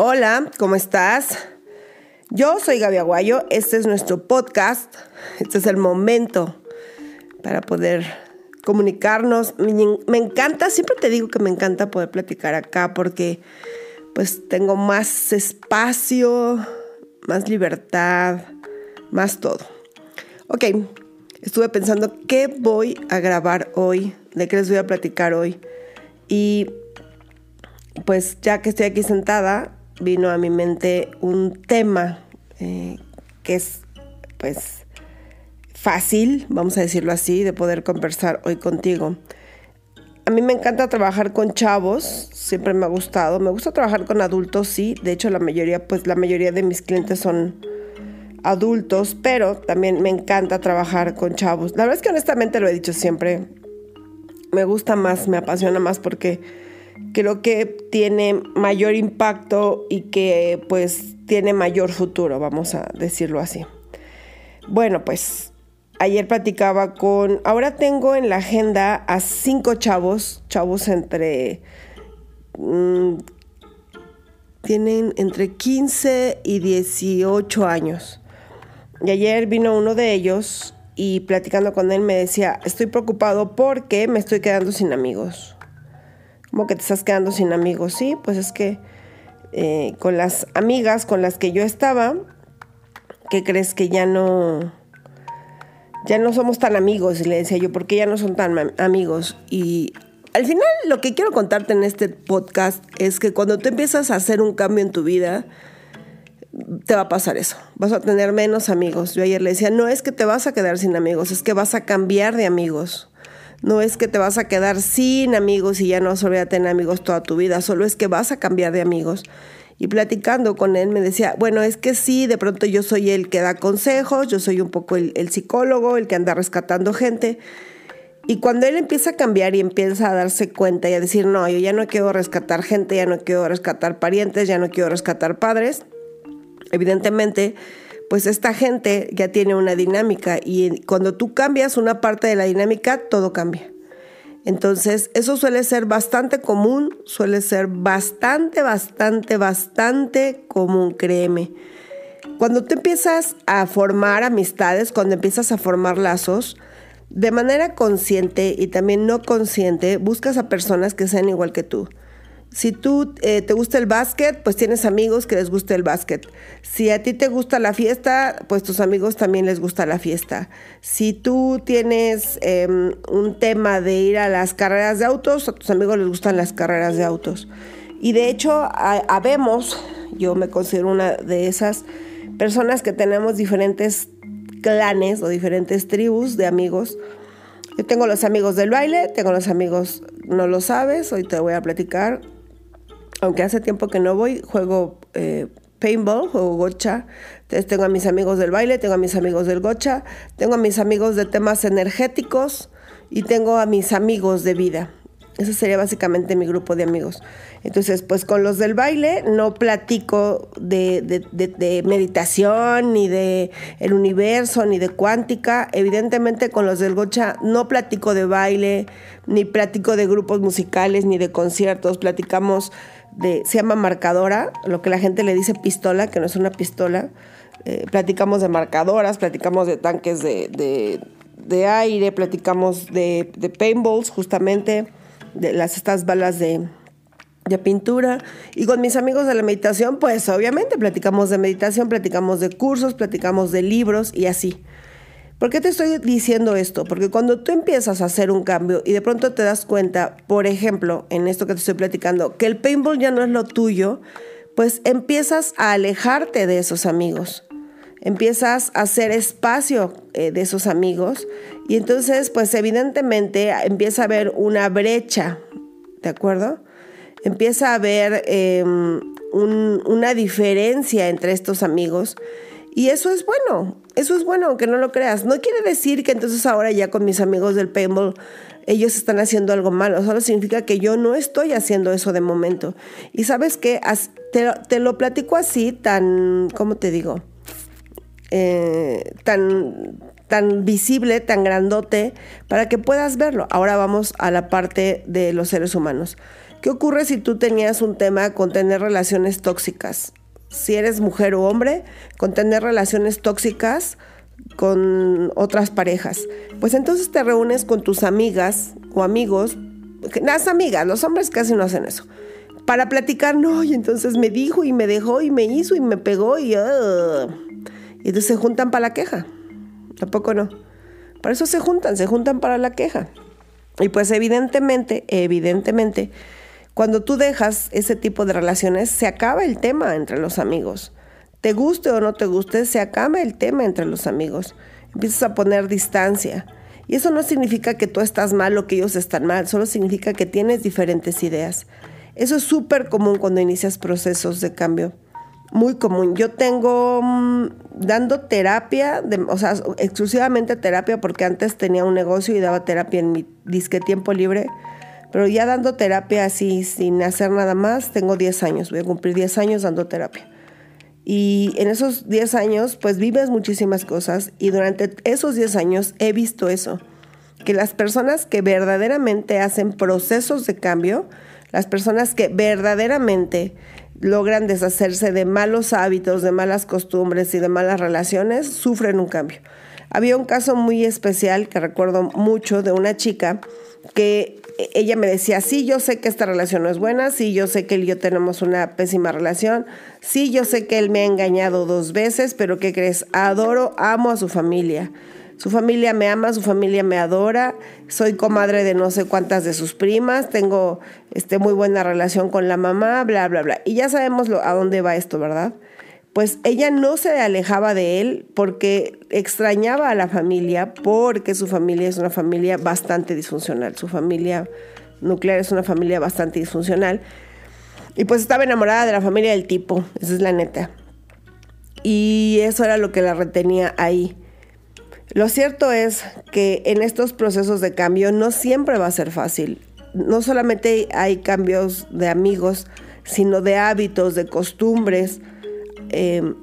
Hola, ¿cómo estás? Yo soy Gaby Aguayo, este es nuestro podcast, este es el momento para poder comunicarnos. Me encanta, siempre te digo que me encanta poder platicar acá porque pues tengo más espacio, más libertad, más todo. Ok, estuve pensando qué voy a grabar hoy, de qué les voy a platicar hoy. Y pues ya que estoy aquí sentada, vino a mi mente un tema eh, que es pues fácil, vamos a decirlo así, de poder conversar hoy contigo. A mí me encanta trabajar con chavos, siempre me ha gustado. Me gusta trabajar con adultos, sí. De hecho, la mayoría, pues la mayoría de mis clientes son adultos, pero también me encanta trabajar con chavos. La verdad es que honestamente lo he dicho siempre, me gusta más, me apasiona más porque creo que tiene mayor impacto y que pues tiene mayor futuro, vamos a decirlo así. Bueno, pues ayer platicaba con, ahora tengo en la agenda a cinco chavos, chavos entre, mm, tienen entre 15 y 18 años. Y ayer vino uno de ellos y platicando con él me decía, estoy preocupado porque me estoy quedando sin amigos. ¿Cómo que te estás quedando sin amigos? Sí, pues es que eh, con las amigas con las que yo estaba, ¿qué crees que ya no, ya no somos tan amigos? Le decía yo, ¿por qué ya no son tan amigos? Y al final lo que quiero contarte en este podcast es que cuando tú empiezas a hacer un cambio en tu vida, te va a pasar eso. Vas a tener menos amigos. Yo ayer le decía, no es que te vas a quedar sin amigos, es que vas a cambiar de amigos. No es que te vas a quedar sin amigos y ya no vas a tener amigos toda tu vida, solo es que vas a cambiar de amigos. Y platicando con él me decía, bueno, es que sí, de pronto yo soy el que da consejos, yo soy un poco el, el psicólogo, el que anda rescatando gente. Y cuando él empieza a cambiar y empieza a darse cuenta y a decir, no, yo ya no quiero rescatar gente, ya no quiero rescatar parientes, ya no quiero rescatar padres, evidentemente pues esta gente ya tiene una dinámica y cuando tú cambias una parte de la dinámica, todo cambia. Entonces, eso suele ser bastante común, suele ser bastante, bastante, bastante común, créeme. Cuando tú empiezas a formar amistades, cuando empiezas a formar lazos, de manera consciente y también no consciente, buscas a personas que sean igual que tú. Si tú eh, te gusta el básquet, pues tienes amigos que les guste el básquet. Si a ti te gusta la fiesta, pues tus amigos también les gusta la fiesta. Si tú tienes em, un tema de ir a las carreras de autos, a tus amigos les gustan las carreras de autos. Y de hecho, habemos, yo me considero una de esas personas que tenemos diferentes clanes o diferentes tribus de amigos. Yo tengo los amigos del baile, tengo los amigos, no lo sabes, hoy te voy a platicar aunque hace tiempo que no voy, juego eh, paintball, juego gocha. Entonces tengo a mis amigos del baile, tengo a mis amigos del gocha, tengo a mis amigos de temas energéticos y tengo a mis amigos de vida. Ese sería básicamente mi grupo de amigos. Entonces, pues con los del baile no platico de, meditación, ni de el universo, ni de cuántica. Evidentemente con los del gocha no platico de baile, ni platico de grupos musicales, ni de conciertos. Platicamos de, se llama marcadora, lo que la gente le dice pistola, que no es una pistola. Eh, platicamos de marcadoras, platicamos de tanques de, aire, platicamos de, paintballs, justamente, de las, estas balas de, de pintura. Y con mis amigos de la meditación, pues obviamente platicamos de meditación, platicamos de cursos, platicamos de libros y así. ¿Por qué te estoy diciendo esto? Porque cuando tú empiezas a hacer un cambio y de pronto te das cuenta, por ejemplo, en esto que te estoy platicando, que el paintball ya no es lo tuyo, pues empiezas a alejarte de esos amigos. Empiezas a hacer espacio eh, de esos amigos y entonces, pues evidentemente empieza a haber una brecha, ¿de acuerdo? Empieza a haber em, una diferencia entre estos amigos y eso es bueno, eso es bueno, aunque no lo creas. No quiere decir que entonces ahora ya con mis amigos del paintball ellos están haciendo algo malo, solo significa que yo no estoy haciendo eso de momento. Y sabes que te, lo platico así, tan, ¿cómo te digo? Eh, tan tan visible, tan grandote, para que puedas verlo. Ahora vamos a la parte de los seres humanos. ¿Qué ocurre si tú tenías un tema con tener relaciones tóxicas? Si eres mujer o hombre, con tener relaciones tóxicas con otras parejas. Pues entonces te reúnes con tus amigas o amigos, las amigas, los hombres casi no hacen eso, para platicar, no, y entonces me dijo y me dejó y me hizo y me pegó y... Uh, y entonces se juntan para la queja. Tampoco no. Para eso se juntan, se juntan para la queja. Y pues evidentemente, evidentemente, cuando tú dejas ese tipo de relaciones, se acaba el tema entre los amigos. Te guste o no te guste, se acaba el tema entre los amigos. Empiezas a poner distancia. Y eso no significa que tú estás mal o que ellos están mal, solo significa que tienes diferentes ideas. Eso es súper común cuando inicias procesos de cambio muy común. Yo tengo mm, dando terapia, o sea, exclusivamente terapia, porque antes tenía un negocio y daba terapia en mi disque tiempo libre, pero ya dando terapia así, sin hacer nada más, tengo 10 años, voy a cumplir 10 años dando terapia. Y en esos 10 años, pues vives muchísimas cosas y durante esos 10 años he visto eso, que las personas que verdaderamente hacen procesos de cambio, las personas que verdaderamente logran deshacerse de malos hábitos, de malas costumbres y de malas relaciones, sufren un cambio. Había un caso muy especial que recuerdo mucho de una chica que ella me decía, sí, yo sé que esta relación no es buena, sí, yo sé que él y yo tenemos una pésima relación, sí, yo sé que él me ha engañado dos veces, pero ¿qué crees? Adoro, amo a su familia. Su familia me ama, su familia me adora, soy comadre de no sé cuántas de sus primas, tengo este, muy buena relación con la mamá, bla, bla, bla. Y ya sabemos a dónde va esto, ¿verdad? Pues ella no se alejaba de él porque extrañaba a la familia, porque su familia es una familia bastante disfuncional, su familia nuclear es una familia bastante disfuncional. Y pues estaba enamorada de la familia del tipo, esa es la neta. Y eso era lo que la retenía ahí. Lo cierto es que en estos procesos de cambio no siempre va a ser fácil. No solamente hay cambios de amigos, sino de hábitos, de costumbres, em,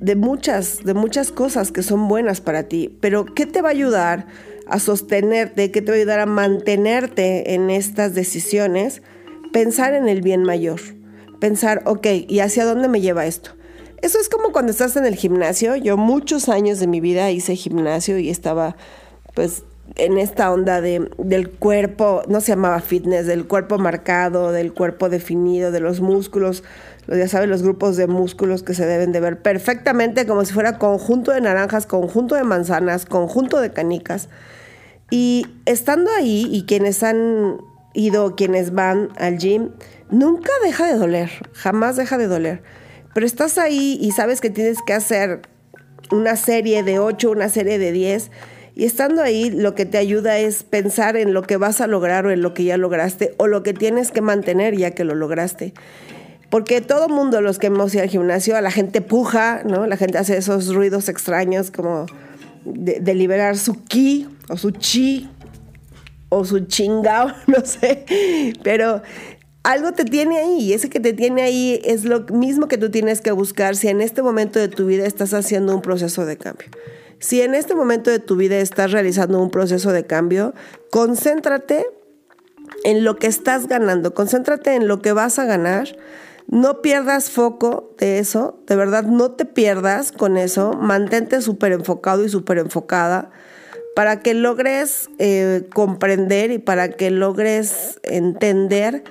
de, muchas, de muchas cosas que son buenas para ti. Pero ¿qué te va a ayudar a sostenerte? ¿Qué te va a ayudar a mantenerte en estas decisiones? Pensar en el bien mayor. Pensar, ok, ¿y hacia dónde me lleva esto? Eso es como cuando estás en el gimnasio. Yo muchos años de mi vida hice gimnasio y estaba pues en esta onda de, del cuerpo, no se llamaba fitness, del cuerpo marcado, del cuerpo definido, de los músculos, ya sabes, los grupos de músculos que se deben de ver perfectamente como si fuera conjunto de naranjas, conjunto de manzanas, conjunto de canicas. Y estando ahí y quienes han ido, quienes van al gym, nunca deja de doler, jamás deja de doler. Pero estás ahí y sabes que tienes que hacer una serie de 8, una serie de 10. Y estando ahí, lo que te ayuda es pensar en lo que vas a lograr o en lo que ya lograste o lo que tienes que mantener ya que lo lograste. Porque todo mundo, los que hemos ido al gimnasio, a la gente puja, ¿no? La gente hace esos ruidos extraños como de, de liberar su ki o su chi o su chingao, no sé. Pero algo te tiene ahí y ese que te tiene ahí es lo mismo que tú tienes que buscar si en este momento de tu vida estás haciendo un proceso de cambio. Si en este momento de tu vida estás realizando un proceso de cambio, concéntrate en lo que estás ganando, concéntrate en lo que vas a ganar. No pierdas foco de eso, de verdad no te pierdas con eso, mantente súper enfocado y súper enfocada para que logres eh, comprender y para que logres entender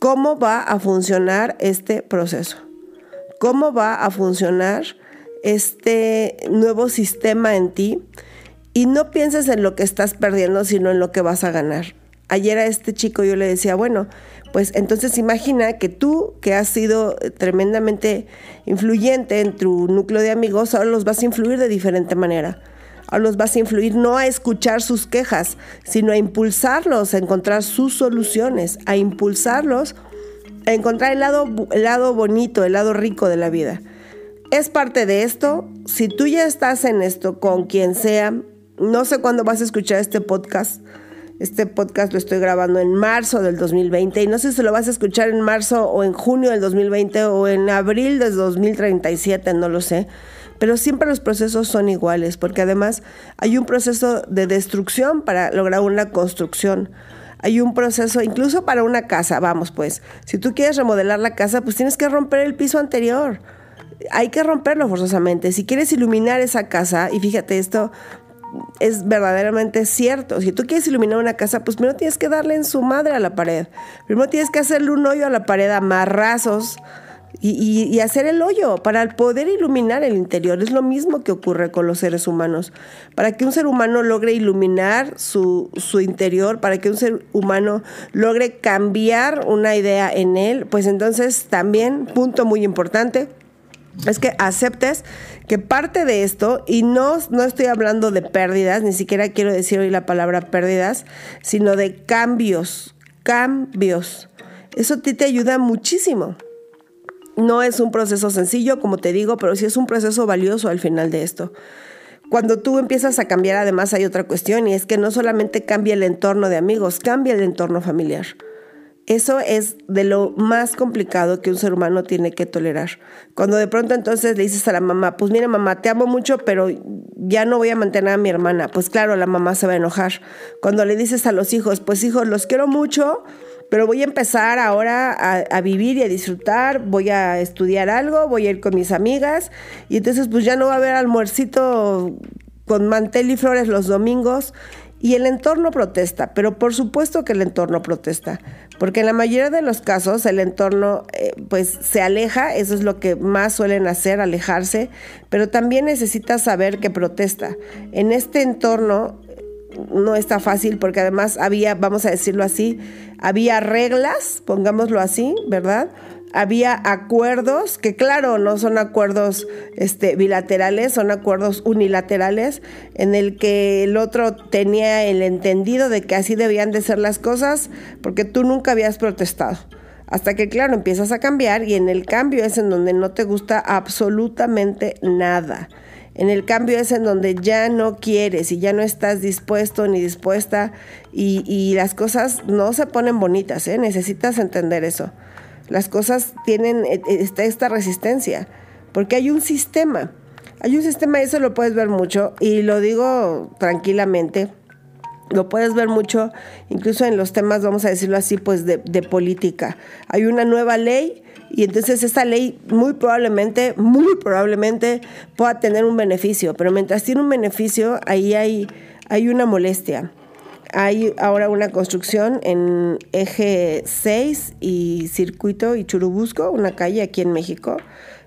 cómo va a funcionar este proceso, cómo va a funcionar este nuevo sistema en ti y no pienses en lo que estás perdiendo, sino en lo que vas a ganar. Ayer a este chico yo le decía, bueno, pues entonces imagina que tú, que has sido tremendamente influyente en tu núcleo de amigos, ahora los vas a influir de diferente manera los vas a influir no a escuchar sus quejas, sino a impulsarlos a encontrar sus soluciones, a impulsarlos a encontrar el lado, el lado bonito, el lado rico de la vida. Es parte de esto. Si tú ya estás en esto con quien sea, no sé cuándo vas a escuchar este podcast. Este podcast lo estoy grabando en marzo del 2020 y no sé si lo vas a escuchar en marzo o en junio del 2020 o en abril del 2037, no lo sé. Pero siempre los procesos son iguales, porque además hay un proceso de destrucción para lograr una construcción. Hay un proceso, incluso para una casa, vamos pues, si tú quieres remodelar la casa, pues tienes que romper el piso anterior. Hay que romperlo forzosamente. Si quieres iluminar esa casa, y fíjate esto, es verdaderamente cierto. Si tú quieres iluminar una casa, pues primero tienes que darle en su madre a la pared. Primero tienes que hacerle un hoyo a la pared, amarrazos y, y, hacer el hoyo para poder iluminar el interior. Es lo mismo que ocurre con los seres humanos. Para que un ser humano logre iluminar su, su interior, para que un ser humano logre cambiar una idea en él, pues entonces también, punto muy importante, es que aceptes que parte de esto, y no, no estoy hablando de pérdidas, ni siquiera quiero decir hoy la palabra pérdidas, sino de cambios, cambios. Eso a ti te ayuda muchísimo. No es un proceso sencillo, como te digo, pero sí es un proceso valioso al final de esto. Cuando tú empiezas a cambiar, además hay otra cuestión, y es que no solamente cambia el entorno de amigos, cambia el entorno familiar. Eso es de lo más complicado que un ser humano tiene que tolerar. Cuando de pronto entonces le dices a la mamá, pues mira mamá, te amo mucho, pero ya no voy a mantener a mi hermana, pues claro, la mamá se va a enojar. Cuando le dices a los hijos, pues hijos, los quiero mucho, pero voy a empezar ahora a, vivir y a disfrutar, voy a estudiar algo, voy a ir con mis amigas, y entonces pues ya no va a haber almuercito con mantel y flores los domingos. Y el entorno protesta, pero por supuesto que el entorno protesta, porque en la mayoría de los casos el entorno eh, pues se aleja, eso es lo que más suelen hacer, alejarse, pero también necesita saber que protesta. En este entorno no está fácil porque además había, vamos a decirlo así, había reglas, pongámoslo así, ¿verdad? había acuerdos que claro no son acuerdos este, bilaterales son acuerdos unilaterales en el que el otro tenía el entendido de que así debían de ser las cosas porque tú nunca habías protestado hasta que claro empiezas a cambiar y en el cambio es en donde no te gusta absolutamente nada en el cambio es en donde ya no quieres y ya no estás dispuesto ni dispuesta y, y las cosas no se ponen bonitas, ¿eh? necesitas entender eso las cosas tienen e, e, esta, esta resistencia, porque hay un sistema. Hay un sistema, eso lo puedes ver mucho, y lo digo tranquilamente, lo puedes ver mucho, incluso en los temas, vamos a decirlo así, pues de, política. Hay una nueva ley y entonces esa ley muy probablemente, muy probablemente pueda tener un beneficio, pero mientras tiene un beneficio, ahí hay, hay una molestia. Hay ahora una construcción en eje 6 y circuito y Churubusco, una calle aquí en México.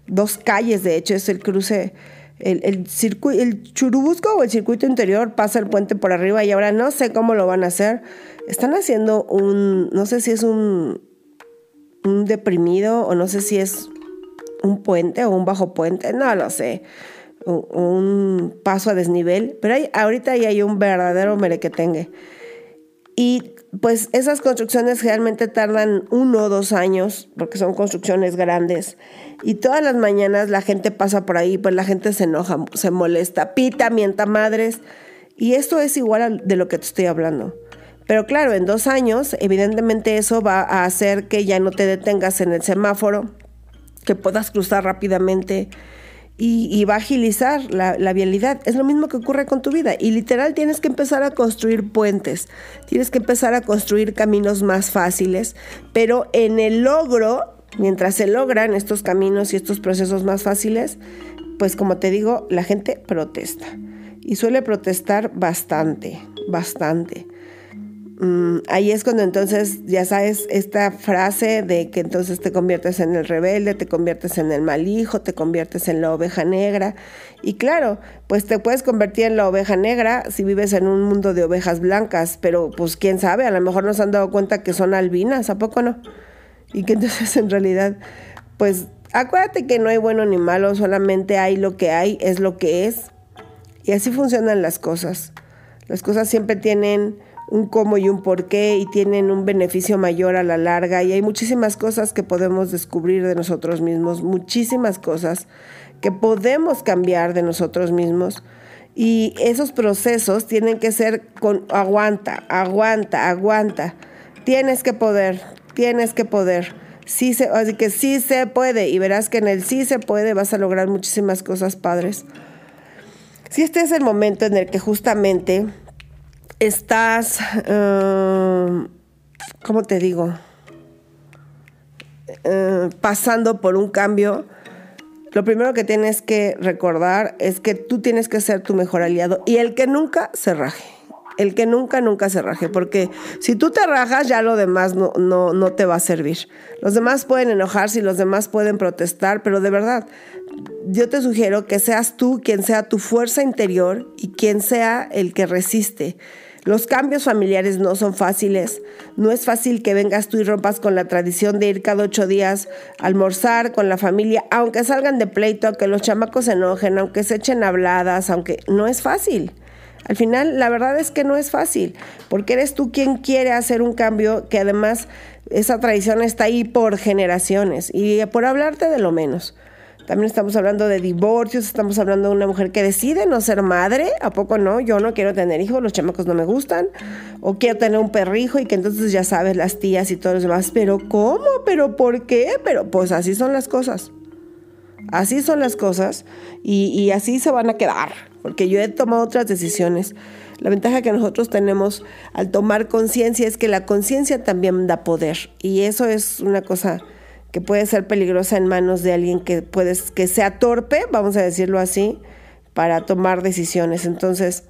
Dos calles, de hecho, es el cruce. El, el, el Churubusco o el circuito interior pasa el puente por arriba y ahora no sé cómo lo van a hacer. Están haciendo un, no sé si es un, un deprimido o no sé si es un puente o un bajo puente, no lo sé un paso a desnivel, pero hay, ahorita ahí hay un verdadero merequetengue. Y pues esas construcciones realmente tardan uno o dos años, porque son construcciones grandes. Y todas las mañanas la gente pasa por ahí, pues la gente se enoja, se molesta, pita, mienta madres. Y esto es igual de lo que te estoy hablando. Pero claro, en dos años, evidentemente eso va a hacer que ya no te detengas en el semáforo, que puedas cruzar rápidamente, y, va a agilizar la, la, vialidad. Es lo mismo que ocurre con tu vida. Y literal tienes que empezar a construir puentes, tienes que empezar a construir caminos más fáciles, pero en el logro, mientras se logran estos caminos y estos procesos más fáciles, pues como te digo, la gente protesta. Y suele protestar bastante, bastante. Mm, ahí es cuando entonces, ya sabes, esta frase de que entonces te conviertes en el rebelde, te conviertes en el mal hijo, te conviertes en la oveja negra. Y claro, pues te puedes convertir en la oveja negra si vives en un mundo de ovejas blancas, pero pues quién sabe, a lo mejor nos han dado cuenta que son albinas, ¿a poco no? Y que entonces en realidad, pues acuérdate que no hay bueno ni malo, solamente hay lo que hay, es lo que es. Y así funcionan las cosas. Las cosas siempre tienen un cómo y un por qué y tienen un beneficio mayor a la larga y hay muchísimas cosas que podemos descubrir de nosotros mismos, muchísimas cosas que podemos cambiar de nosotros mismos y esos procesos tienen que ser con aguanta, aguanta, aguanta. Tienes que poder, tienes que poder. Sí se, así que sí se puede y verás que en el sí se puede vas a lograr muchísimas cosas padres. Si este es el momento en el que justamente estás, uh, ¿cómo te digo? Uh, pasando por un cambio, lo primero que tienes que recordar es que tú tienes que ser tu mejor aliado y el que nunca se raje el que nunca, nunca se raje, porque si tú te rajas, ya lo demás no, no, no te va a servir. Los demás pueden enojarse y los demás pueden protestar, pero de verdad, yo te sugiero que seas tú quien sea tu fuerza interior y quien sea el que resiste. Los cambios familiares no son fáciles. No es fácil que vengas tú y rompas con la tradición de ir cada ocho días a almorzar con la familia, aunque salgan de pleito, aunque los chamacos se enojen, aunque se echen habladas, aunque no es fácil. Al final, la verdad es que no es fácil, porque eres tú quien quiere hacer un cambio que además esa tradición está ahí por generaciones y por hablarte de lo menos. También estamos hablando de divorcios, estamos hablando de una mujer que decide no ser madre, ¿a poco no? Yo no quiero tener hijos, los chamacos no me gustan, o quiero tener un perrijo y que entonces ya sabes las tías y todos los demás, pero ¿cómo? ¿Pero por qué? Pero pues así son las cosas. Así son las cosas y, y así se van a quedar porque yo he tomado otras decisiones. La ventaja que nosotros tenemos al tomar conciencia es que la conciencia también da poder y eso es una cosa que puede ser peligrosa en manos de alguien que puedes que sea torpe, vamos a decirlo así, para tomar decisiones. Entonces,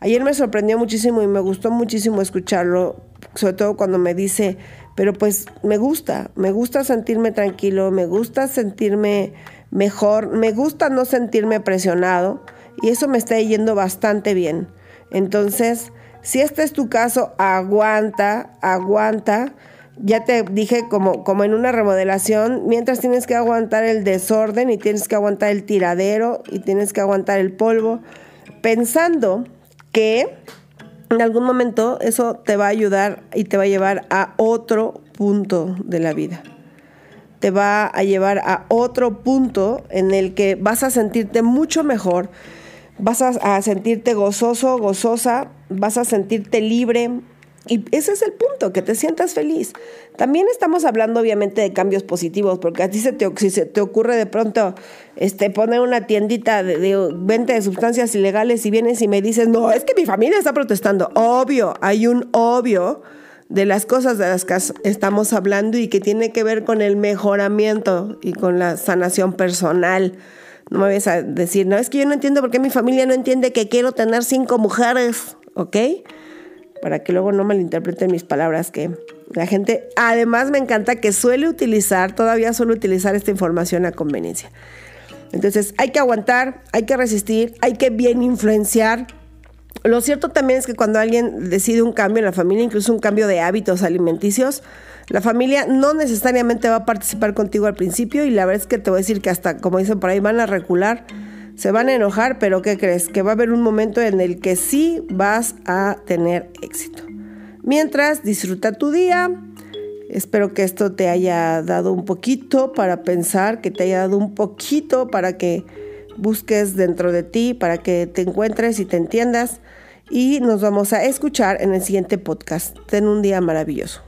ayer me sorprendió muchísimo y me gustó muchísimo escucharlo, sobre todo cuando me dice, pero pues me gusta, me gusta sentirme tranquilo, me gusta sentirme mejor, me gusta no sentirme presionado y eso me está yendo bastante bien. Entonces, si este es tu caso, aguanta, aguanta. Ya te dije como, como en una remodelación, mientras tienes que aguantar el desorden y tienes que aguantar el tiradero y tienes que aguantar el polvo, pensando que en algún momento eso te va a ayudar y te va a llevar a otro punto de la vida. Te va a llevar a otro punto en el que vas a sentirte mucho mejor, vas a, sentirte gozoso, gozosa, vas a sentirte libre. Y ese es el punto, que te sientas feliz. También estamos hablando obviamente de cambios positivos, porque a ti se te, ocurre de pronto este, poner una tiendita de, de, venta de sustancias ilegales y vienes y me dices, no, es que mi familia está protestando. Obvio, hay un obvio de las cosas de las que estamos hablando y que tiene que ver con el mejoramiento y con la sanación personal. No me vayas a decir, no, es que yo no entiendo por qué mi familia no entiende que quiero tener cinco mujeres, ¿ok? Para que luego no malinterpreten mis palabras, que la gente, además me encanta que suele utilizar, todavía suele utilizar esta información a conveniencia. Entonces hay que aguantar, hay que resistir, hay que bien influenciar. Lo cierto también es que cuando alguien decide un cambio en la familia, incluso un cambio de hábitos alimenticios, la familia no necesariamente va a participar contigo al principio y la verdad es que te voy a decir que hasta, como dicen por ahí, van a recular, se van a enojar, pero ¿qué crees? Que va a haber un momento en el que sí vas a tener éxito. Mientras, disfruta tu día. Espero que esto te haya dado un poquito para pensar, que te haya dado un poquito para que busques dentro de ti, para que te encuentres y te entiendas. Y nos vamos a escuchar en el siguiente podcast. Ten un día maravilloso.